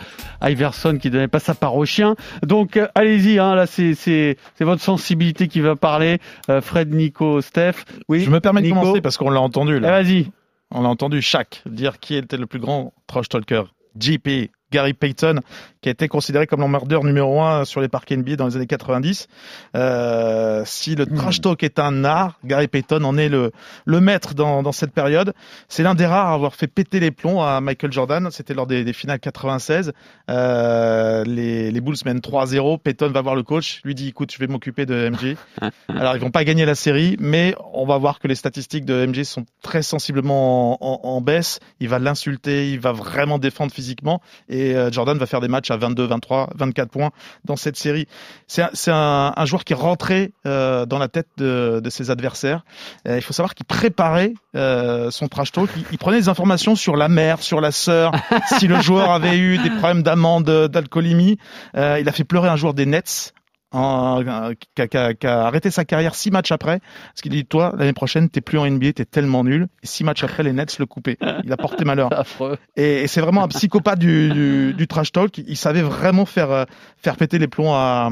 Iverson qui donnait pas sa part au chien. Donc, euh, allez-y, hein, là, c'est votre sensibilité qui va parler. Euh, Fred, Nico, Steph. Oui. Je me permets de commencer parce qu'on l'a entendu là. Eh, Vas-y. On l'a entendu chaque dire qui était le plus grand trash talker. JP, Gary Payton, qui a été considéré comme l'emmerdeur numéro un sur les parcs NBA dans les années 90. Euh, si le trash talk est un art, Gary Payton en est le, le maître dans, dans cette période. C'est l'un des rares à avoir fait péter les plombs à Michael Jordan. C'était lors des, des finales 96. Euh, les, les Bulls mènent 3-0. Payton va voir le coach, lui dit écoute, je vais m'occuper de MJ. Alors ils vont pas gagner la série, mais on va voir que les statistiques de MJ sont très sensiblement en, en- en baisse. Il va l'insulter, il va vraiment défendre physiquement, et euh, Jordan va faire des matchs à 22, 23, 24 points dans cette série. C'est un, un, un joueur qui rentré euh, dans la tête de, de ses adversaires. Euh, il faut savoir qu'il préparait euh, son trash talk. Il, il prenait des informations sur la mère, sur la sœur, si le joueur avait eu des problèmes d'amende, d'alcoolémie. Euh, il a fait pleurer un joueur des Nets qui, a, qui a- arrêté sa carrière six matchs après, parce qu'il dit toi l'année prochaine t'es plus en NBA, t'es tellement nul. Et six matchs après les Nets le coupaient. Il a porté malheur. Et, et c'est vraiment un psychopathe du, du, du trash talk. Il savait vraiment faire euh, faire péter les plombs à,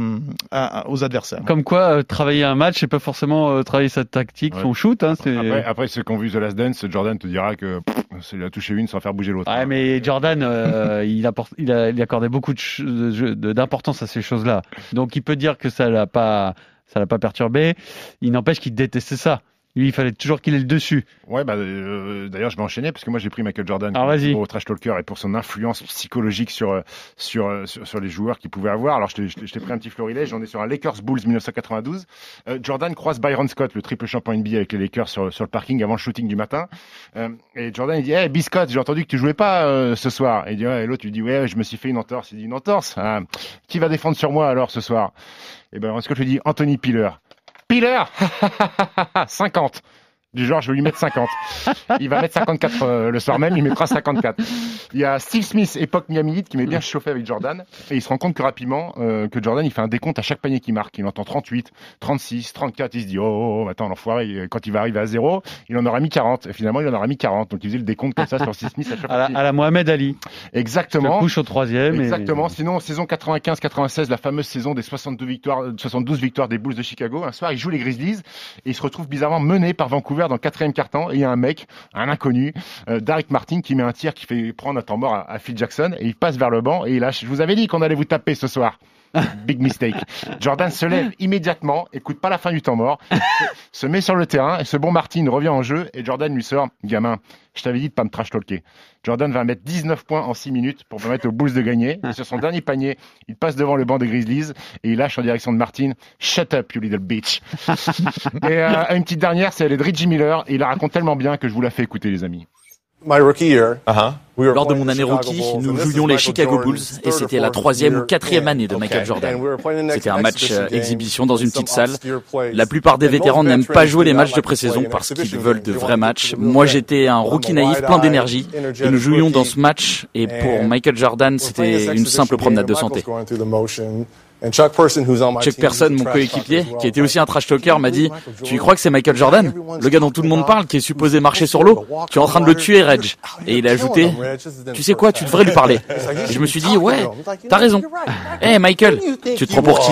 à- aux adversaires. Comme quoi, euh, travailler un match, c'est pas forcément euh, travailler sa tactique, son shoot. Hein. Après, après, ceux qui ont vu The Last Dance, Jordan te dira que pff, il a touché une sans faire bouger l'autre. Ouais, mais Jordan, euh, il, apporte, il, a, il accordait beaucoup d'importance à ces choses-là. Donc, il peut dire que ça l'a pas, ça l'a pas perturbé. Il n'empêche qu'il détestait ça. Lui, il fallait toujours qu'il ait le dessus. Ouais, bah, euh, d'ailleurs, je vais enchaîner parce que moi, j'ai pris Michael Jordan Ah, pour Trash Talker et pour son influence psychologique sur, euh, sur, euh, sur, sur les joueurs qu'il pouvait avoir. Alors, je t'ai- pris un petit florilège. J'en ai sur un Lakers Bulls 1992. Euh, Jordan croise Byron Scott, le triple champion NBA avec les Lakers sur, sur le parking avant le shooting du matin. Euh, et Jordan, il dit, hey, Biscott, j'ai entendu que tu jouais pas euh, ce soir. Et, il dit, ouais, et l'autre, lui dit, ouais, je me suis fait une entorse. Il dit, une entorse? Ah, qui va défendre sur moi alors ce soir? Et Byron Scott lui dit, Anthony Piller. Piller 50 du genre je vais lui mettre 50. Il va mettre 54 euh, le soir même, il mettra 54. Il y a Steve Smith, époque Miami Heat, qui met bien chauffé avec Jordan, et il se rend compte que rapidement, euh, que Jordan, il fait un décompte à chaque panier qu'il marque. Il entend 38, 36, 34, il se dit, oh, oh, oh, attends, l'enfoiré, quand il va arriver à zéro, il en aura mis 40. Et finalement, il en aura mis 40. Donc il faisait le décompte comme ça sur Steve Smith à chaque À la, à la Mohamed Ali. Exactement. Se couche au troisième. et- Exactement. Sinon, en saison 95-96, la fameuse saison des 62 victoires, euh, 72 victoires des Bulls de Chicago, un soir, il joue les Grizzlies et il se retrouve bizarrement mené par Vancouver dans le quatrième. Et il y a un mec, un inconnu, euh, Derek Martin, qui met un tir qui fait prendre un temps mort à, à Phil Jackson et il passe vers le banc et il lâche. Je vous avais dit qu'on allait vous taper ce soir. Big mistake. Jordan se lève immédiatement, écoute pas la fin du temps mort, se, met sur le terrain et ce bon Martin revient en jeu et Jordan lui sort, gamin, je t'avais dit de pas me trash talker. Jordan va mettre 19 points en 6 minutes pour permettre aux Bulls de gagner. Et sur son dernier panier, il passe devant le banc des Grizzlies et il lâche en direction de Martin, shut up you little bitch. et euh, une petite dernière, c'est elle est de Reggie Miller et il la raconte tellement bien que je vous la fais écouter les amis. My rookie year, we were Lors de mon année rookie, nous jouions les Chicago Bulls et c'était la troisième ou quatrième année de Michael. Jordan. C'était un match exhibition euh, exhibition dans une petite salle. La plupart des vétérans n'aiment pas jouer les matchs de pré-saison parce qu'ils veulent de vrais matchs. Moi j'étais un rookie naïf plein d'énergie et nous jouions dans ce match et pour Michael Jordan c'était une simple promenade de santé. Chuck Person, who's on my Chuck team, Person, he's a mon coéquipier, qui était aussi un trash talker, m'a dit Tu crois que c'est Michael Jordan? Le gars dont tout le monde parle, qui est supposé marcher sur l'eau Tu es en train de le tuer, Reg. Et il a ajouté Tu sais quoi, tu devrais lui parler. Et je me suis dit Ouais, t'as raison. Eh Michael, tu te prends pour qui?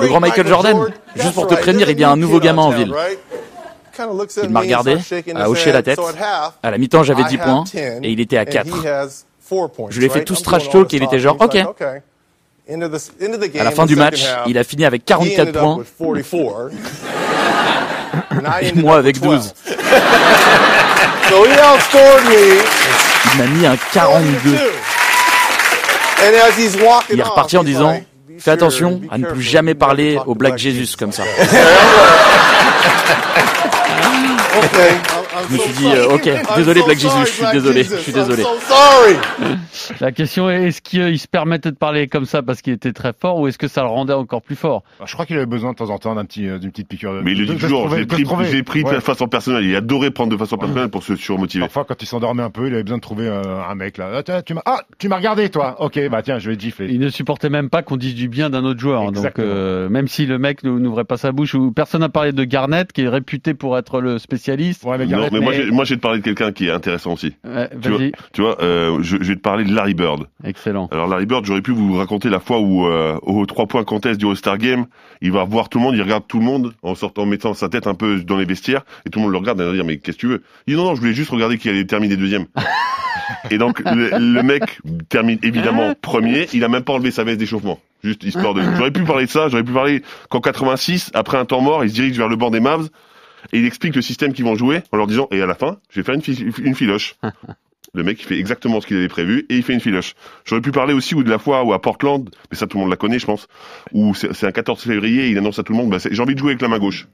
Le grand Michael Jordan Juste pour te prévenir, il y a un nouveau gamin en ville. Il m'a regardé, a hoché la tête. À la mi-temps, j'avais 10 points et il était à 4. Je l'ai fait tous trash talk et il était genre OK. À la fin du match, il a fini avec 44 points et moi avec 12. So he outscored me. Il m'a mis un 42. And as he's walking Il est reparti en disant Fais attention à ne plus jamais parler au Black Jesus comme ça. Je me suis dit, euh, ok, désolé Black Jesus, je suis désolé, je suis désolé. La question est est-ce qu'il se permettait de parler comme ça parce qu'il était très fort ou est-ce que ça le rendait encore plus fort? Bah, Je crois qu'il avait besoin de temps en temps d'un petit, euh, d'une petite piqûre. de- Mais il le dit toujours, j'ai pris, j'ai pris de Ouais. façon personnelle. Il adorait prendre de façon personnelle pour se surmotiver. Parfois, quand il s'endormait un peu, il avait besoin de trouver euh, un mec là. Ah, tu m'as, ah, tu m'as regardé toi. Ok, bah tiens, je vais te gifler. Il ne supportait même pas qu'on dise du bien d'un autre joueur. hein. Donc, euh, même si le mec nou- n'ouvrait pas sa bouche, ou personne n'a parlé de Garnett, qui est réputé pour être le spécialiste. Non, mais moi, j'ai- moi, j'ai te parler de quelqu'un qui est intéressant aussi. Ouais, tu vois, vas-y. tu vois euh, je, je vais te parler de Larry Bird. Excellent. Alors Larry Bird, j'aurais pu vous raconter la fois où, euh, aux trois points contest du All-Star Game, il va voir tout le monde, il regarde tout le monde en sortant, en mettant sa tête un peu dans les vestiaires, et tout le monde le regarde et va dire mais qu'est-ce que tu veux? Il dit non non, je voulais juste regarder qui allait terminer deuxième. Et donc le, le mec termine évidemment premier. Il a même pas enlevé sa veste d'échauffement. Juste histoire de. J'aurais pu parler de ça. J'aurais pu parler qu'en 86, après un temps mort, il se dirige vers le banc des Mavs et il explique le système qu'ils vont jouer en leur disant et à la fin, je vais faire une, fi- une filoche. Le mec, il fait exactement ce qu'il avait prévu et il fait une filoche. J'aurais pu parler aussi ou de la fois où à Portland, mais ça tout le monde la connaît, je pense, où c'est un 14 février, il annonce à tout le monde, bah, j'ai envie de jouer avec la main gauche.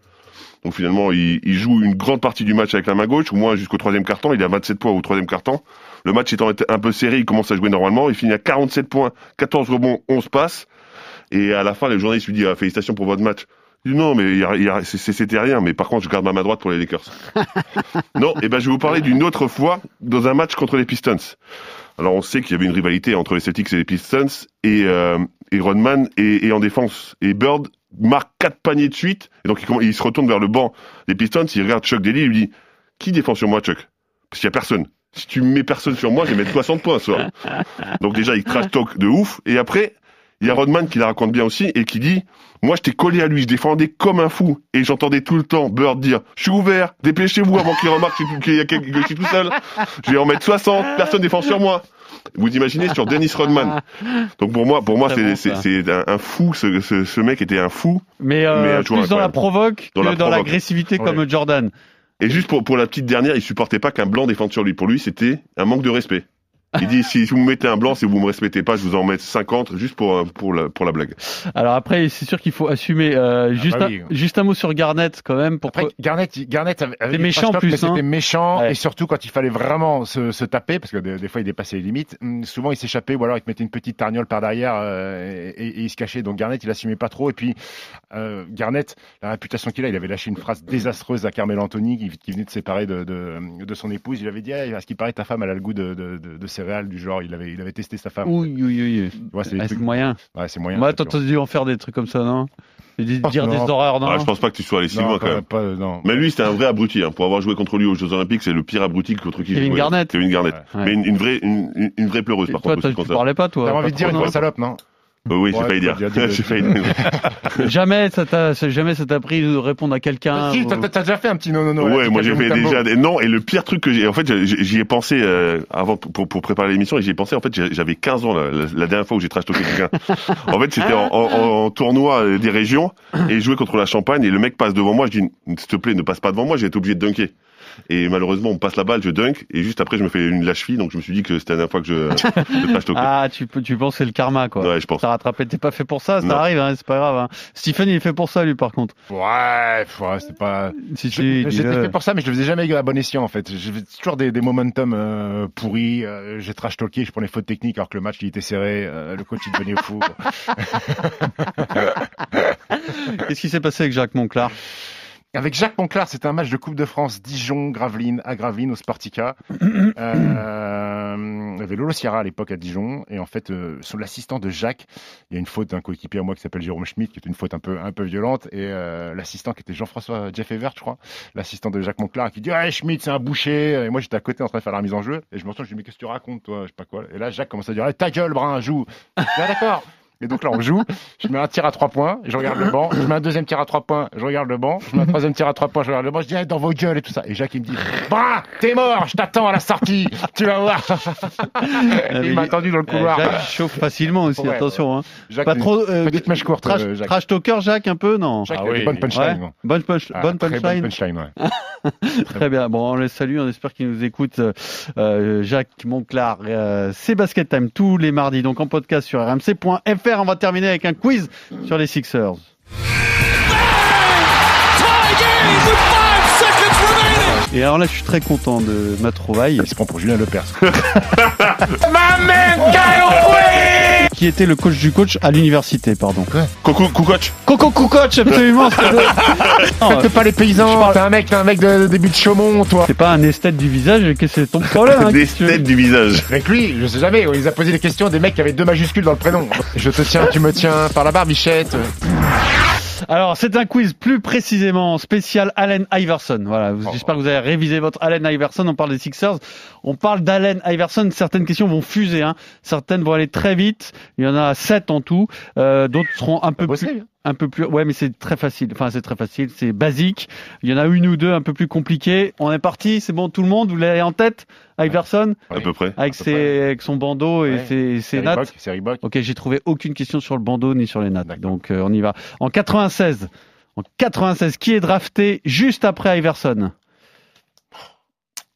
Donc finalement, il, il joue une grande partie du match avec la main gauche, au moins jusqu'au troisième quart-temps. Il a 27 points au troisième quart-temps. Le match étant un peu serré, il commence à jouer normalement. Il finit à 47 points, 14 rebonds, 11 passes. Et à la fin, les journalistes lui disent ah, félicitations pour votre match. Non, mais c'était rien. Mais par contre, je garde ma main droite pour les Lakers. non, et ben je vais vous parler d'une autre fois dans un match contre les Pistons. Alors on sait qu'il y avait une rivalité entre les Celtics et les Pistons et, euh, et Rodman et en défense et Bird marque quatre paniers de suite et donc il, il se retourne vers le banc des Pistons, il regarde Chuck Daly, il lui dit qui défend sur moi Chuck? Parce qu'il y a personne. Si tu mets personne sur moi, je vais mettre 60 points ce soir. Donc déjà il trash talk de ouf et après il y a Rodman qui la raconte bien aussi et qui dit moi j'étais collé à lui, je défendais comme un fou et j'entendais tout le temps Bird dire je suis ouvert, dépêchez-vous avant qu'il remarque que- qu'il y a quelqu'un- que je suis tout seul. Je vais en mettre 60, personne défend sur moi. Vous imaginez sur Dennis Rodman. Donc pour moi, pour moi, c'est bon, un, un fou. Ce, ce, ce mec était un fou. Mais, euh, Mais plus dans la provoque Dans que la dans l'agressivité comme Jordan. Et juste pour pour la petite dernière, il supportait pas qu'un blanc défende sur lui. Pour lui, c'était un manque de respect. Il dit si vous me mettez un blanc, si vous me respectez pas, je vous en mets 50 juste pour pour la pour la blague. Alors après, c'est sûr qu'il faut assumer. euh, juste, bah un, oui. juste un mot sur Garnett quand même. Pour Après, Garnett, Garnett avait, des méchant plus, hein. C'était méchant Ouais. et surtout quand il fallait vraiment se, se taper parce que des, des fois il dépassait les limites. hum, Souvent il s'échappait ou alors il te mettait une petite tarniole par derrière euh, et, et il se cachait. Donc Garnett il assumait pas trop et puis euh, Garnett la réputation qu'il a, il avait lâché une phrase désastreuse à Carmel Anthony qui, qui venait de se séparer de, de, de son épouse. Il avait dit hey, à ce qui paraît ta femme elle a le goût de, de, de, de du genre. Il avait il avait testé sa femme. Oui, oui, oui. Ouais, c'est Ah, trucs- moyen. Ouais, c'est moyen. Moi, c'est t'as dû en faire des trucs comme ça, non? Et des- Dire non. des horreurs, non? Ah, je pense pas que tu sois allé si loin quand même. pas- non. Mais lui, c'était un vrai abruti. Hein. Pour avoir joué contre lui aux Jeux Olympiques, c'est le pire abruti contre qui j'ai Kevin joué. Garnett. Kevin Garnett. Ouais. Mais une, une vraie une, une- vraie pleureuse par Toi, contre. toi, tu parlais pas, toi T'avais envie de dire une vraie salope, non? Euh, oui, j'ai Ouais, failli dire. J'ai failli dire. jamais ça t'a jamais ça t'a pris de répondre à quelqu'un. Si, ou- t'as t'as déjà fait un petit non non non. Ouais, moi j'ai fait déjà des... non et le pire truc que j'ai en fait j'ai- j'y ai pensé euh, avant pour, pour préparer l'émission et j'y ai pensé en fait j'ai- j'avais 15 ans là, la, la dernière fois où j'ai trash talké quelqu'un. en fait c'était en, en- en tournoi euh, des régions et je jouais contre la Champagne et le mec passe devant moi je dis s'il te plaît ne passe pas devant moi j'ai été obligé de dunker. Et malheureusement on me passe la balle je dunk et juste après je me fais une lâche fille donc je me suis dit que c'était la dernière fois que je, je. Ah, tu, tu penses que c'est le karma, quoi. Ouais, je pense. T'as rattrapé, t'es pas fait pour ça, ça Non. arrive, hein, c'est pas grave. Hein. Stephen, il est fait pour ça, lui, par contre. Ouais, ouais, c'est pas. Si, si, J'étais fait pour ça, mais je le faisais jamais à bon escient en fait. J'avais toujours des, des momentum euh, pourris. euh, j'ai trash talké, je prenais faute technique alors que le match il était serré. euh, le coach il devenait fou. Qu'est-ce qui s'est passé avec Jacques Monclar? Avec Jacques Monclar, c'était un match de Coupe de France Dijon, Gravelines, à Gravelines, au Spartica. euh, il y avait Lolo Sierra à l'époque à Dijon. Et en fait, euh, sur l'assistant de Jacques, il y a une faute d'un coéquipier à moi qui s'appelle Jérôme Schmidt, qui est une faute un peu, un peu violente. Et euh, l'assistant qui était Jean-François Jeff Evert, je crois, l'assistant de Jacques Monclar, qui dit Ouais, Schmidt, c'est un boucher. Et moi, j'étais à côté en train de faire la mise en jeu. Et je me retourne, je dis Mais qu'est-ce que tu racontes, toi? Je sais pas quoi. Et là, Jacques commence à dire Eh, Ta gueule, Brun, joue. Ah, d'accord. Et donc là, on joue. Je mets un tir à trois points, je regarde le banc. Je mets un deuxième tir à trois points, je regarde le banc. Je mets un troisième tir à trois points, je regarde le banc. Je dis, Eh, dans vos gueules et tout ça. Et Jacques, il me dit, bah, t'es mort, je t'attends à la sortie. Tu vas voir. il m'a attendu dans le couloir. Euh, Jacques chauffe facilement aussi, Ouais, attention. Hein. Jacques, pas trop. euh, petite mèche courte, trash, euh, Jacques. trash talker, Jacques, un peu, non Jacques, il a des bonnes punchlines, Ouais. non. Bonne, punch, Ah, bonne très punchline. bonne punchline, ouais. Très bien. Bon, on les salue. On espère qu'il nous écoute. euh, euh, Jacques Monclar. Euh, c'est Basket Time tous les mardis. Donc en podcast sur rmc.fr. On va terminer avec un quiz sur les Sixers. Et alors là, je suis très content de ma trouvaille. Il se prend pour Julien Lepers. Qui était le coach du coach à l'université, pardon. Coco coach. Coco coach, absolument. Non, Faites pas les paysans, t'es un mec, t'es un mec de début de Chaumont, toi. C'est pas un esthète du visage, qu'est-ce que c'est ton problème hein, Des qu'est-ce que tu veux têtes du visage. Avec lui, je sais jamais, il a posé des questions à des mecs qui avaient deux majuscules dans le prénom. Je te tiens, tu me tiens par la barbichette. Alors, c'est un quiz plus précisément spécial Allen Iverson. Voilà, Oh. j'espère que vous avez révisé votre Allen Iverson. On parle des Sixers, on parle d'Allen Iverson. Certaines questions vont fuser, hein. certaines vont aller très vite. Il y en a sept en tout. Euh, D'autres seront un peu plus. Un peu plus. Ouais, mais c'est très facile. Enfin, c'est très facile. C'est basique. Il y en a une ou deux un peu plus compliquées. On est parti. C'est bon, tout le monde. Vous l'avez en tête, Iverson, À peu près. avec ses, avec son bandeau et Ouais. ses, ses nattes. Reebok. Ok, j'ai trouvé aucune question sur le bandeau ni sur les nattes. Donc euh, on y va. En 96, en 96, qui est drafté juste après Iverson?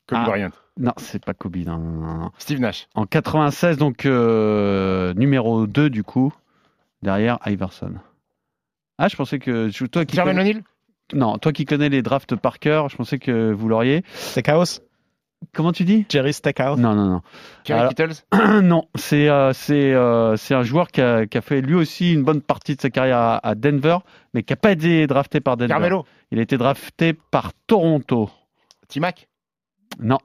Kobe Ah. Bryant. Non, c'est pas Kobe. Non, non, non, non. Steve Nash. En 96, donc euh, numéro 2 du coup, derrière Iverson. Ah, je pensais que je- toi qui Jermaine connais... Non, toi qui connais les drafts par cœur, je pensais que vous l'auriez. Steakhouse Comment tu dis Jerry Steakhouse Non, non, non. Alors- Kittles non, c'est euh, c'est euh, c'est un joueur qui a, qui a fait lui aussi une bonne partie de sa carrière à, à Denver, mais qui n'a pas été drafté par Denver. Carmelo Il a été drafté par Toronto. T-Mac Non,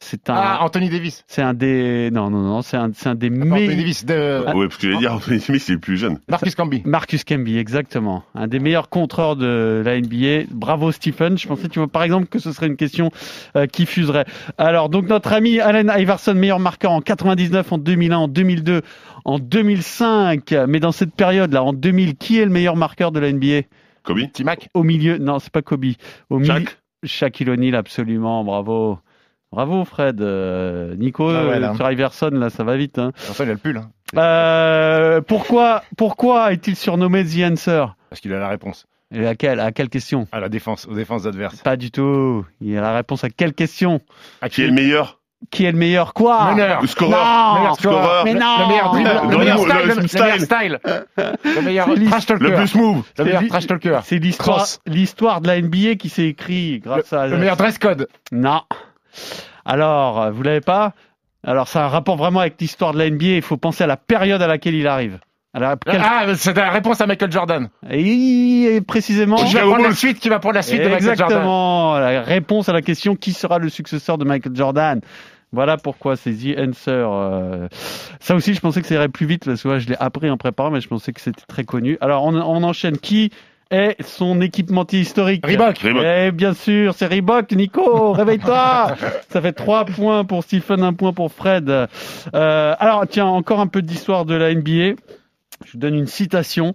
c'est un. Ah, Anthony Davis. C'est un des. Non, non, non, c'est un, c'est un des Anthony meilleurs. Davis. De... Ouais, parce que j'allais dire, Anthony Smith, il est plus jeune. Marcus Camby. Marcus Camby, exactement. Un des meilleurs contreurs de la NBA. Bravo Stephen. Je pensais, tu vois, par exemple, que ce serait une question euh, qui fuserait. Alors, donc, notre ami Allen Iverson, meilleur marqueur en 99, en 2001, en 2002, en 2005. Mais dans cette période-là, en 2000, qui est le meilleur marqueur de la NBA Kobe? T-Mac. Au milieu, non, c'est pas Kobe. Au milieu, Shaq Shaquille O'Neal, absolument. Bravo. Bravo Fred. Euh, Nico, Ah ouais, là. sur Iverson, là, ça va vite. Hein. Enfin, il a le pull. Hein. Euh, pourquoi, pourquoi est-il surnommé The Answer? Parce qu'il a la réponse. Et à quelle, à quelle question? À la défense, aux défenses adverses. Pas du tout. Il a la réponse à quelle question? À Qui est le meilleur? Qui est le meilleur? Quoi? Meneur. Le scoreur Non meilleur scoreur. Scoreur. Mais Le- non Le meilleur dribble. Le Le meilleur style. le Le style. meilleur style. Le meilleur trash talker. Le plus move Le meilleur C'est trash talker. C'est l'histoire, l'histoire de la NBA qui s'est écrite grâce à. Le meilleur dress code. Non. Alors, vous l'avez pas? Alors, ça a un rapport vraiment avec l'histoire de la NBA. Il faut penser à la période à laquelle il arrive. Alors, Ah, c'est la réponse à Michael Jordan. Et précisément. Qui va prendre la suite, qui va prendre la suite de Michael Jordan. Exactement. La réponse à la question qui sera le successeur de Michael Jordan? Voilà pourquoi c'est The Answer. euh. Ça aussi, je pensais que ça irait plus vite parce que ouais, je l'ai appris en préparant, mais je pensais que c'était très connu. Alors, on, on enchaîne. Qui est son équipementier historique Reebok. Reebok. Eh bien sûr, c'est Reebok. Nico, réveille-toi. Ça fait trois points pour Stephen, un point pour Fred. Euh, alors, tiens, encore un peu d'histoire de la NBA. Je vous donne une citation.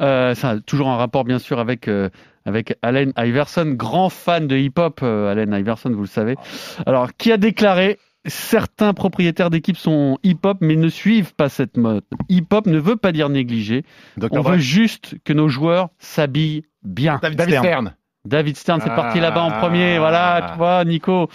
Euh, ça a toujours un rapport, bien sûr, avec euh, avec Allen Iverson, grand fan de hip-hop. Allen Iverson, vous le savez. Alors, qui a déclaré Certains propriétaires d'équipes sont hip-hop, mais ne suivent pas cette mode. Hip-hop ne veut pas dire négligé. Dr. On veut juste que nos joueurs s'habillent bien. David, Stern. David Stern, c'est Ah. parti là-bas en premier. Voilà, tu vois, Nico.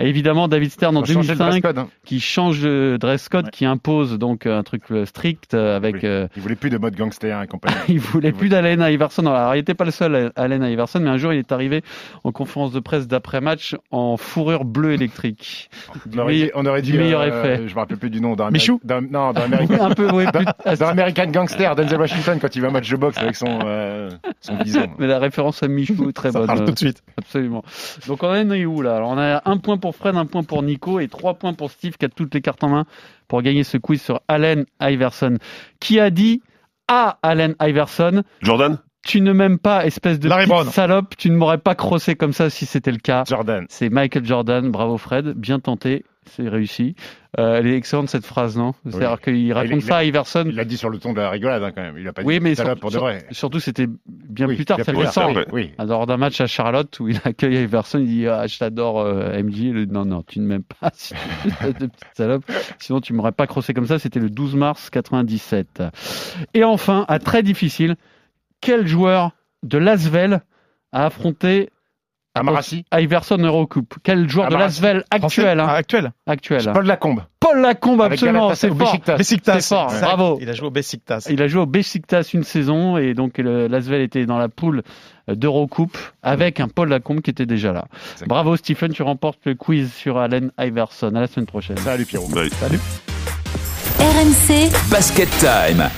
Et évidemment, David Stern en Faut changer le dress 2005 code, hein. qui change de dress code, qui impose donc un truc euh, strict euh, avec. Oui. euh, Il voulait plus de mode gangster et compagnie. il voulait plus d'Allen Iverson. Alors, il n'était pas le seul, Allen Iverson, mais un jour, il est arrivé en conférence de presse d'après-match en fourrure bleue électrique. On aurait dit, on aurait dit, meilleur euh, effet. Je me rappelle plus du nom d'un Michou d'un- Non, d'un American. Un peu, oui, plus- Dans, dans American Gangster, Denzel Washington, quand il va au match de boxe avec son, euh, son bison. Mais la référence à Michou est très Ça bonne. parle tout de suite. Absolument. Donc on en est où là? Alors on a un point pour Fred, un point pour Nico et trois points pour Steve qui a toutes les cartes en main pour gagner ce quiz sur Allen Iverson. Qui a dit à Allen Iverson? Jordan? Tu ne m'aimes pas, espèce de petite salope, tu ne m'aurais pas crossé comme ça si c'était le cas. Jordan. C'est Michael Jordan, bravo Fred, bien tenté, c'est réussi. Euh, elle est excellente cette phrase, non? C'est-à-dire qu'il raconte il- ça à Iverson. Il l'a dit sur le ton de la rigolade, hein, quand même. Il a pas Oui, dit mais sur- pour de sur- vrai. surtout c'était bien Oui, plus tard, plus le sang. oui. Lors d'un match à Charlotte où il accueille Iverson, il dit ah, Je t'adore, euh, MJ. Il dit, Non, non, tu ne m'aimes pas, de petite salope. Sinon, tu m'aurais pas crossé comme ça. C'était le 12 mars 97. Et enfin, à très difficile, quel joueur de Lasvel a affronté Amarassi Iverson Eurocoupe Quel joueur de Amarassi. Lasvel actuel hein, Ah, actuel. Actuel. hein. Paul Lacombe. Paul Lacombe, absolument, c'est fort. C'est fort, Ouais. bravo. Il a joué au Besiktas. Il a joué au Besiktas une saison et donc le Lasvel était dans la poule d'Eurocoupe avec un Paul Lacombe qui était déjà là. Bravo Stephen, tu remportes le quiz sur Allen Iverson. À la semaine prochaine. Salut Pierrot. Bye. RMC Basket Time.